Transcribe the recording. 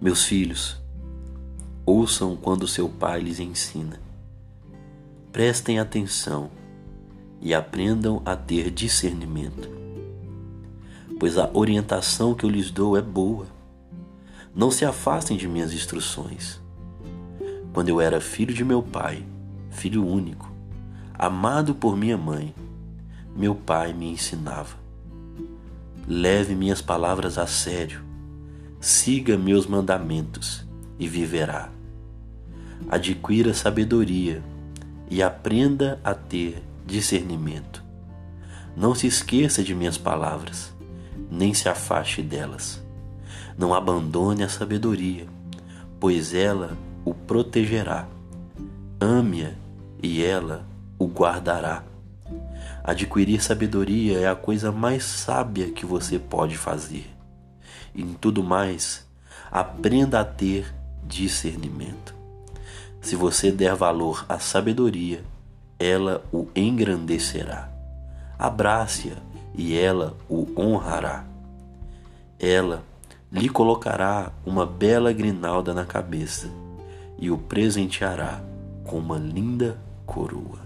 Meus filhos, ouçam quando seu pai lhes ensina. Prestem atenção e aprendam a ter discernimento, pois a orientação que eu lhes dou é boa. Não se afastem de minhas instruções. Quando eu era filho de meu pai, filho único, amado por minha mãe, meu pai me ensinava. Leve minhas palavras a sério, siga meus mandamentos e viverá. Adquira sabedoria e aprenda a ter discernimento. Não se esqueça de minhas palavras, nem se afaste delas. Não abandone a sabedoria, pois ela o protegerá. Ame-a e ela o guardará. Adquirir sabedoria é a coisa mais sábia que você pode fazer. Em tudo mais, aprenda a ter discernimento. Se você der valor à sabedoria, ela o engrandecerá. Abrace-a e ela o honrará. Ela lhe colocará uma bela grinalda na cabeça e o presenteará com uma linda coroa.